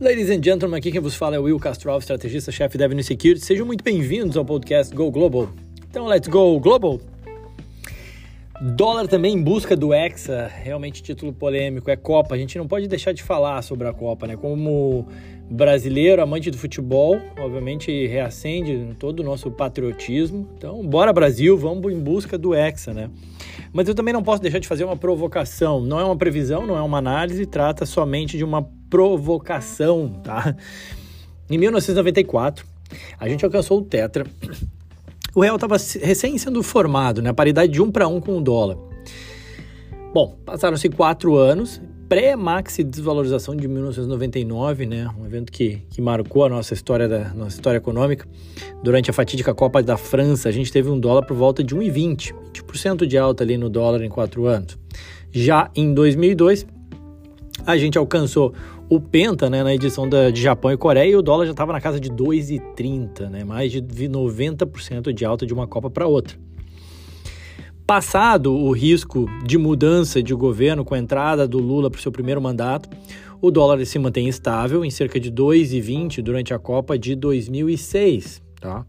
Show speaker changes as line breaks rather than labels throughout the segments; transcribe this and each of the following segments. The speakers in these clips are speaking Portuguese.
Ladies and gentlemen, aqui quem vos fala é Will Castro, estrategista-chefe da Avenue Security. Sejam muito bem-vindos ao podcast Go Global. Então, let's go global! Dólar também em busca do Hexa, realmente título polêmico, é Copa. A gente não pode deixar de falar sobre a Copa, né? Como brasileiro, amante do futebol, obviamente reacende todo o nosso patriotismo. Então, bora Brasil, vamos em busca do Hexa, né? Mas eu também não posso deixar de fazer uma provocação. Não é uma previsão, não é uma análise, trata somente de uma provocação, tá? Em 1994, a gente alcançou o Tetra o real estava recém sendo formado, né? Paridade de um para um com o dólar. Bom, passaram-se quatro anos, pré-maxi desvalorização de 1999, né? Um evento que, que marcou a nossa história da nossa história econômica. Durante a fatídica Copa da França, a gente teve um dólar por volta de 1,20, 20% de alta ali no dólar em quatro anos. Já em 2002, a gente alcançou o Penta, né, na edição da, de Japão e Coreia, o dólar já estava na casa de 2,30, né, mais de 90% de alta de uma Copa para outra. Passado o risco de mudança de governo com a entrada do Lula para o seu primeiro mandato, o dólar se mantém estável em cerca de 2,20 durante a Copa de 2006. Tá?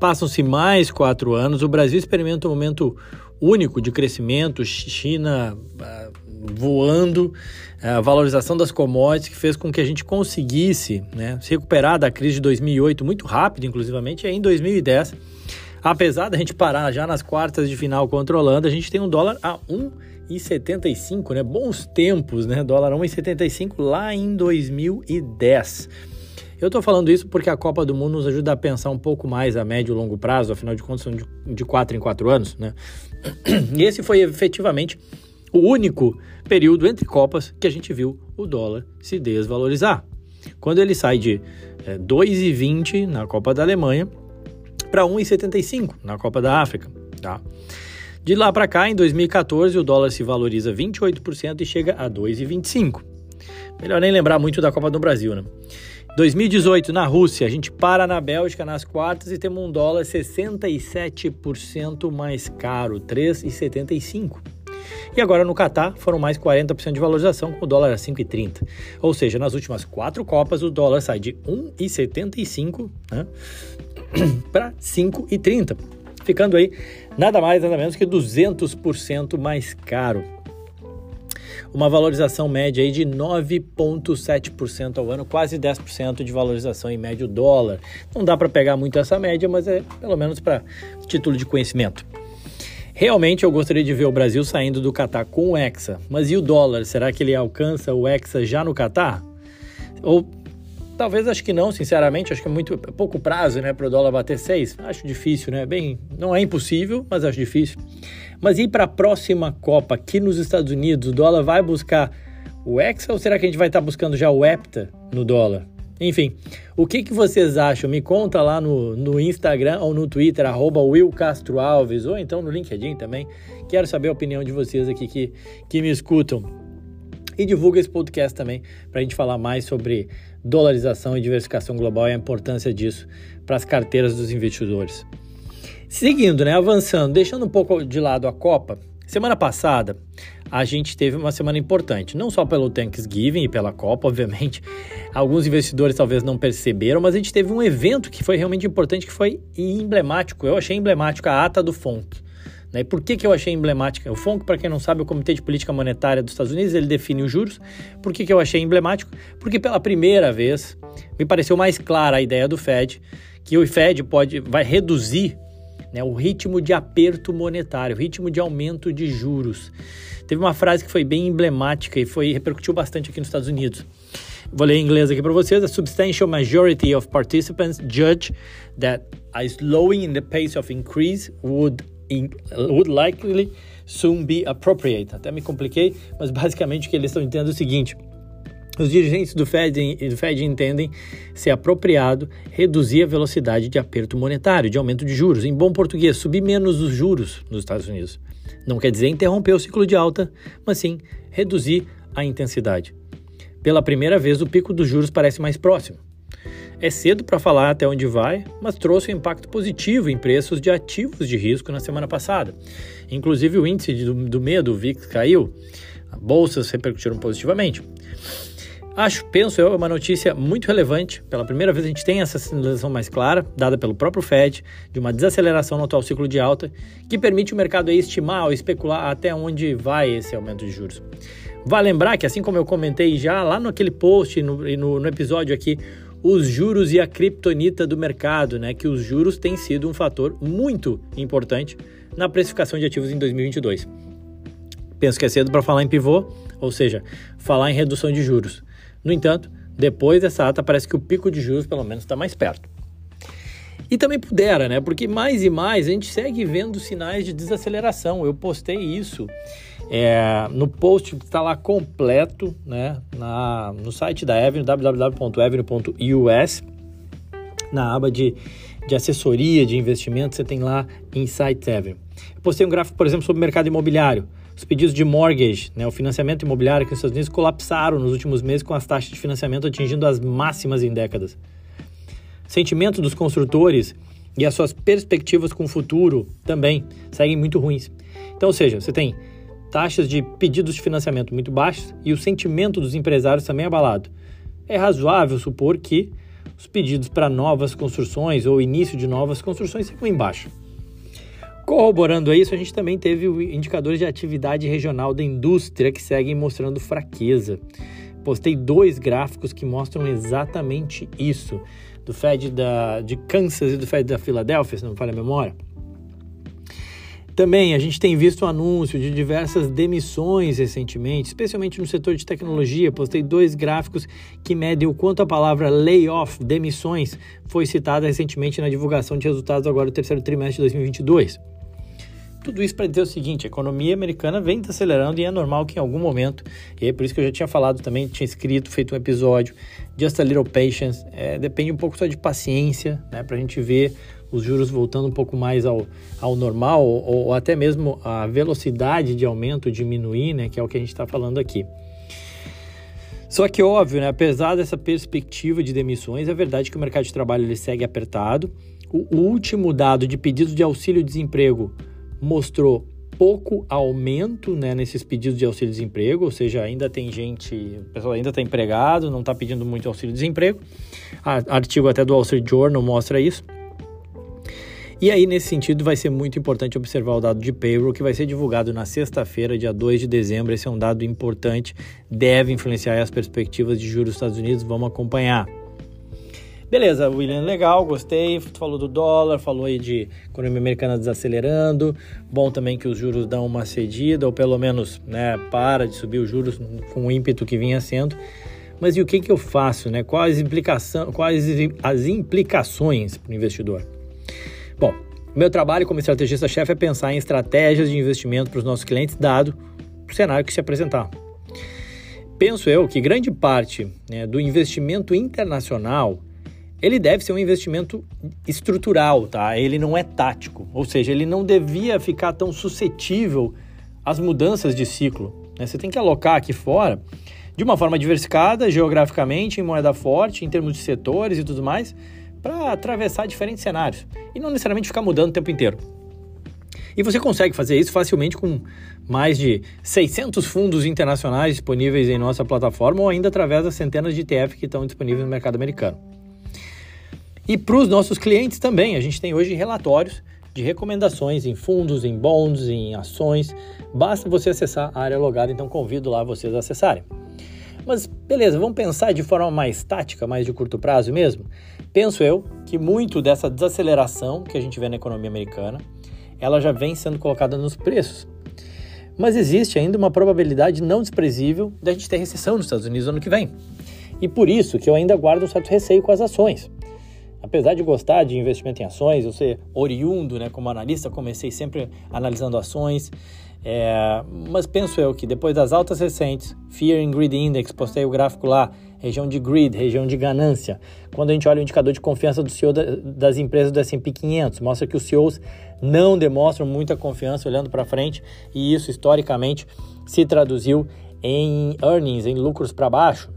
Passam-se mais quatro anos, o Brasil experimenta um momento único de crescimento, China uh, voando, a valorização das commodities que fez com que a gente conseguisse né, se recuperar da crise de 2008 muito rápido, inclusivamente, e aí em 2010, apesar da gente parar já nas quartas de final controlando, a gente tem um dólar a 1,75, né? Bons tempos, né? Dólar a 1,75 lá em 2010. Eu estou falando isso porque a Copa do Mundo nos ajuda a pensar um pouco mais a médio e longo prazo, afinal de contas são de, de 4 em 4 anos, né? E esse foi efetivamente o único período entre Copas que a gente viu o dólar se desvalorizar. Quando ele sai de é, 2,20 na Copa da Alemanha para 1,75 na Copa da África. Tá? De lá para cá, em 2014, o dólar se valoriza 28% e chega a 2,25. Melhor nem lembrar muito da Copa do Brasil, né? 2018, na Rússia, a gente para na Bélgica nas quartas e temos um dólar 67% mais caro, 3,75. E agora no Catar foram mais 40% de valorização com o dólar a 5,30. Ou seja, nas últimas quatro Copas o dólar sai de 1,75 né, para 5,30, ficando aí nada mais nada menos que 200% mais caro. Uma valorização média aí de 9,7% ao ano, quase 10% de valorização em médio dólar. Não dá para pegar muito essa média, mas é pelo menos para título de conhecimento. Realmente eu gostaria de ver o Brasil saindo do Catar com o Hexa, mas e o dólar? Será que ele alcança o Hexa já no Catar? Ou talvez acho que não, sinceramente, acho que é muito é pouco prazo, né, para o dólar bater 6. Acho difícil, né? Bem, não é impossível, mas acho difícil. Mas e para a próxima Copa aqui nos Estados Unidos, o dólar vai buscar o Hexa ou será que a gente vai estar tá buscando já o Hepta no dólar? Enfim, o que, que vocês acham? Me conta lá no, no Instagram ou no Twitter, arroba Will Castro Alves, ou então no LinkedIn também. Quero saber a opinião de vocês aqui que, que me escutam. E divulga esse podcast também para a gente falar mais sobre dolarização e diversificação global e a importância disso para as carteiras dos investidores. Seguindo, né, avançando, deixando um pouco de lado a Copa, semana passada a gente teve uma semana importante, não só pelo Thanksgiving e pela Copa, obviamente. Alguns investidores talvez não perceberam, mas a gente teve um evento que foi realmente importante, que foi emblemático. Eu achei emblemático a ata do FONC. Né? Por que, que eu achei emblemática? O FONC, para quem não sabe, é o Comitê de Política Monetária dos Estados Unidos, ele define os juros. Por que, que eu achei emblemático? Porque pela primeira vez me pareceu mais clara a ideia do Fed, que o Fed pode, vai reduzir né, o ritmo de aperto monetário, o ritmo de aumento de juros. Teve uma frase que foi bem emblemática e foi repercutiu bastante aqui nos Estados Unidos. Vou ler em inglês aqui para vocês. A substantial majority of participants judge that a slowing in the pace of increase would, in, would likely soon be appropriate. Até me compliquei, mas basicamente o que eles estão entendendo é o seguinte. Os dirigentes do Fed, do Fed entendem ser apropriado reduzir a velocidade de aperto monetário, de aumento de juros. Em bom português, subir menos os juros nos Estados Unidos. Não quer dizer interromper o ciclo de alta, mas sim reduzir a intensidade. Pela primeira vez, o pico dos juros parece mais próximo. É cedo para falar até onde vai, mas trouxe um impacto positivo em preços de ativos de risco na semana passada. Inclusive, o índice do, do medo, o VIX, caiu, bolsas repercutiram positivamente. Acho, penso eu, é uma notícia muito relevante. Pela primeira vez a gente tem essa sinalização mais clara, dada pelo próprio Fed, de uma desaceleração no atual ciclo de alta, que permite o mercado estimar ou especular até onde vai esse aumento de juros. Vale lembrar que, assim como eu comentei já lá naquele post e no, no, no episódio aqui, os juros e a criptonita do mercado, né? Que os juros têm sido um fator muito importante na precificação de ativos em 2022. Penso que é cedo para falar em pivô, ou seja, falar em redução de juros. No entanto, depois dessa ata, parece que o pico de juros pelo menos está mais perto. E também pudera, né? Porque mais e mais a gente segue vendo sinais de desaceleração. Eu postei isso é, no post que está lá completo, né? Na, no site da Avenue, www.avenue.us, na aba de, de assessoria de investimento, você tem lá Insights Avenue. Eu postei um gráfico, por exemplo, sobre o mercado imobiliário. Os pedidos de mortgage, né, o financiamento imobiliário aqui nos Estados Unidos, colapsaram nos últimos meses com as taxas de financiamento atingindo as máximas em décadas. Sentimento dos construtores e as suas perspectivas com o futuro também seguem muito ruins. Então, ou seja, você tem taxas de pedidos de financiamento muito baixas e o sentimento dos empresários também abalado. É razoável supor que os pedidos para novas construções ou início de novas construções ficam embaixo. Corroborando isso, a gente também teve indicadores de atividade regional da indústria que seguem mostrando fraqueza. Postei dois gráficos que mostram exatamente isso, do Fed da, de Kansas e do Fed da Filadélfia, se não me falha a memória. Também a gente tem visto o anúncio de diversas demissões recentemente, especialmente no setor de tecnologia. Postei dois gráficos que medem o quanto a palavra layoff, demissões, foi citada recentemente na divulgação de resultados agora do terceiro trimestre de 2022. Tudo isso para dizer o seguinte: a economia americana vem acelerando e é normal que em algum momento, e é por isso que eu já tinha falado também, tinha escrito, feito um episódio, just a little patience, é, depende um pouco só de paciência, né, para a gente ver os juros voltando um pouco mais ao, ao normal, ou, ou até mesmo a velocidade de aumento diminuir, né, que é o que a gente está falando aqui. Só que, óbvio, né, apesar dessa perspectiva de demissões, é verdade que o mercado de trabalho ele segue apertado. O, o último dado de pedidos de auxílio-desemprego mostrou pouco aumento né, nesses pedidos de auxílio-desemprego, ou seja, ainda tem gente, o pessoal ainda está empregado, não está pedindo muito auxílio-desemprego. Artigo até do Wall Street Journal mostra isso. E aí, nesse sentido, vai ser muito importante observar o dado de payroll que vai ser divulgado na sexta-feira, dia 2 de dezembro. Esse é um dado importante, deve influenciar as perspectivas de juros dos Estados Unidos. Vamos acompanhar. Beleza, William, legal, gostei. Falou do dólar, falou aí de economia americana desacelerando. Bom também que os juros dão uma cedida, ou pelo menos né, para de subir os juros com o ímpeto que vinha sendo. Mas e o que, que eu faço? Né? Quais, implicação, quais as implicações para o investidor? Bom, meu trabalho como estrategista-chefe é pensar em estratégias de investimento para os nossos clientes, dado o cenário que se apresentar. Penso eu que grande parte né, do investimento internacional ele deve ser um investimento estrutural, tá? Ele não é tático, ou seja, ele não devia ficar tão suscetível às mudanças de ciclo. Né? Você tem que alocar aqui fora de uma forma diversificada, geograficamente, em moeda forte, em termos de setores e tudo mais, para atravessar diferentes cenários e não necessariamente ficar mudando o tempo inteiro. E você consegue fazer isso facilmente com mais de 600 fundos internacionais disponíveis em nossa plataforma ou ainda através das centenas de ETF que estão disponíveis no mercado americano. E para os nossos clientes também, a gente tem hoje relatórios de recomendações em fundos, em bonds, em ações. Basta você acessar a área logada, então convido lá vocês a acessarem. Mas beleza, vamos pensar de forma mais tática, mais de curto prazo mesmo? Penso eu que muito dessa desaceleração que a gente vê na economia americana, ela já vem sendo colocada nos preços. Mas existe ainda uma probabilidade não desprezível da gente ter recessão nos Estados Unidos no ano que vem. E por isso que eu ainda guardo um certo receio com as ações. Apesar de gostar de investimento em ações, eu ser oriundo né, como analista, comecei sempre analisando ações, é, mas penso eu que depois das altas recentes, Fear and Greed Index, postei o gráfico lá, região de greed, região de ganância. Quando a gente olha o indicador de confiança do CEO da, das empresas do S&P 500, mostra que os CEOs não demonstram muita confiança olhando para frente e isso historicamente se traduziu em earnings, em lucros para baixo.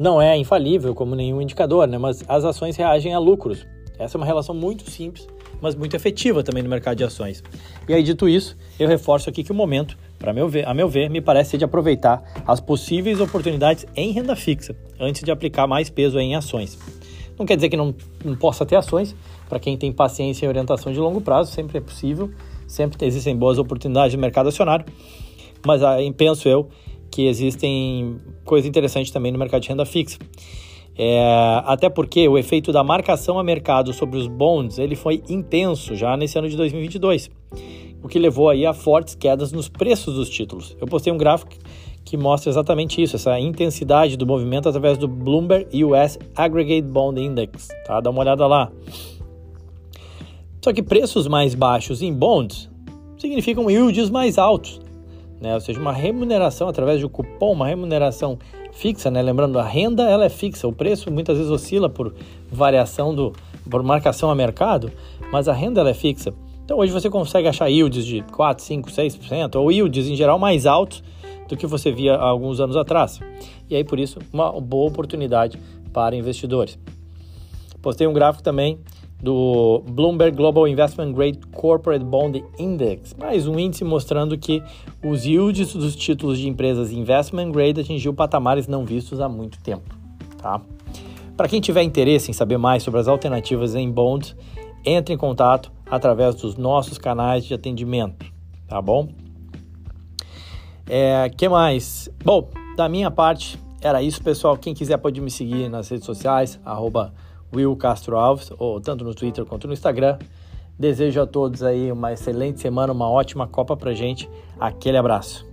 Não é infalível como nenhum indicador, né? mas as ações reagem a lucros. Essa é uma relação muito simples mas muito efetiva também no mercado de ações. E aí, dito isso, eu reforço aqui que o momento para meu ver, a meu ver, me parece ser de aproveitar as possíveis oportunidades em renda fixa antes de aplicar mais peso em ações. Não quer dizer que não, não possa ter ações, para quem tem paciência e orientação de longo prazo, sempre é possível, sempre existem boas oportunidades de mercado acionário, mas aí penso eu que existem coisas interessantes também no mercado de renda fixa. É, até porque o efeito da marcação a mercado sobre os bonds ele foi intenso já nesse ano de 2022 o que levou aí a fortes quedas nos preços dos títulos. Eu postei um gráfico que mostra exatamente isso, essa intensidade do movimento através do Bloomberg US Aggregate Bond Index, tá? Dá uma olhada lá. Só que preços mais baixos em bonds significam yields mais altos, né? Ou seja, uma remuneração através de um cupom, uma remuneração fixa, né? Lembrando, a renda ela é fixa, o preço muitas vezes oscila por variação do por marcação a mercado, mas a renda ela é fixa. Então hoje você consegue achar yields de 4, 5, 6%, ou yields em geral mais altos do que você via há alguns anos atrás. E aí por isso uma boa oportunidade para investidores. Postei um gráfico também do Bloomberg Global Investment Grade Corporate Bond Index, mais um índice mostrando que os yields dos títulos de empresas investment grade atingiu patamares não vistos há muito tempo, tá? Para quem tiver interesse em saber mais sobre as alternativas em bonds, entre em contato através dos nossos canais de atendimento, tá bom? É, que mais? Bom, da minha parte era isso, pessoal. Quem quiser pode me seguir nas redes sociais, arroba Will Castro Alves, ou tanto no Twitter quanto no Instagram. Desejo a todos aí uma excelente semana, uma ótima Copa pra gente. Aquele abraço.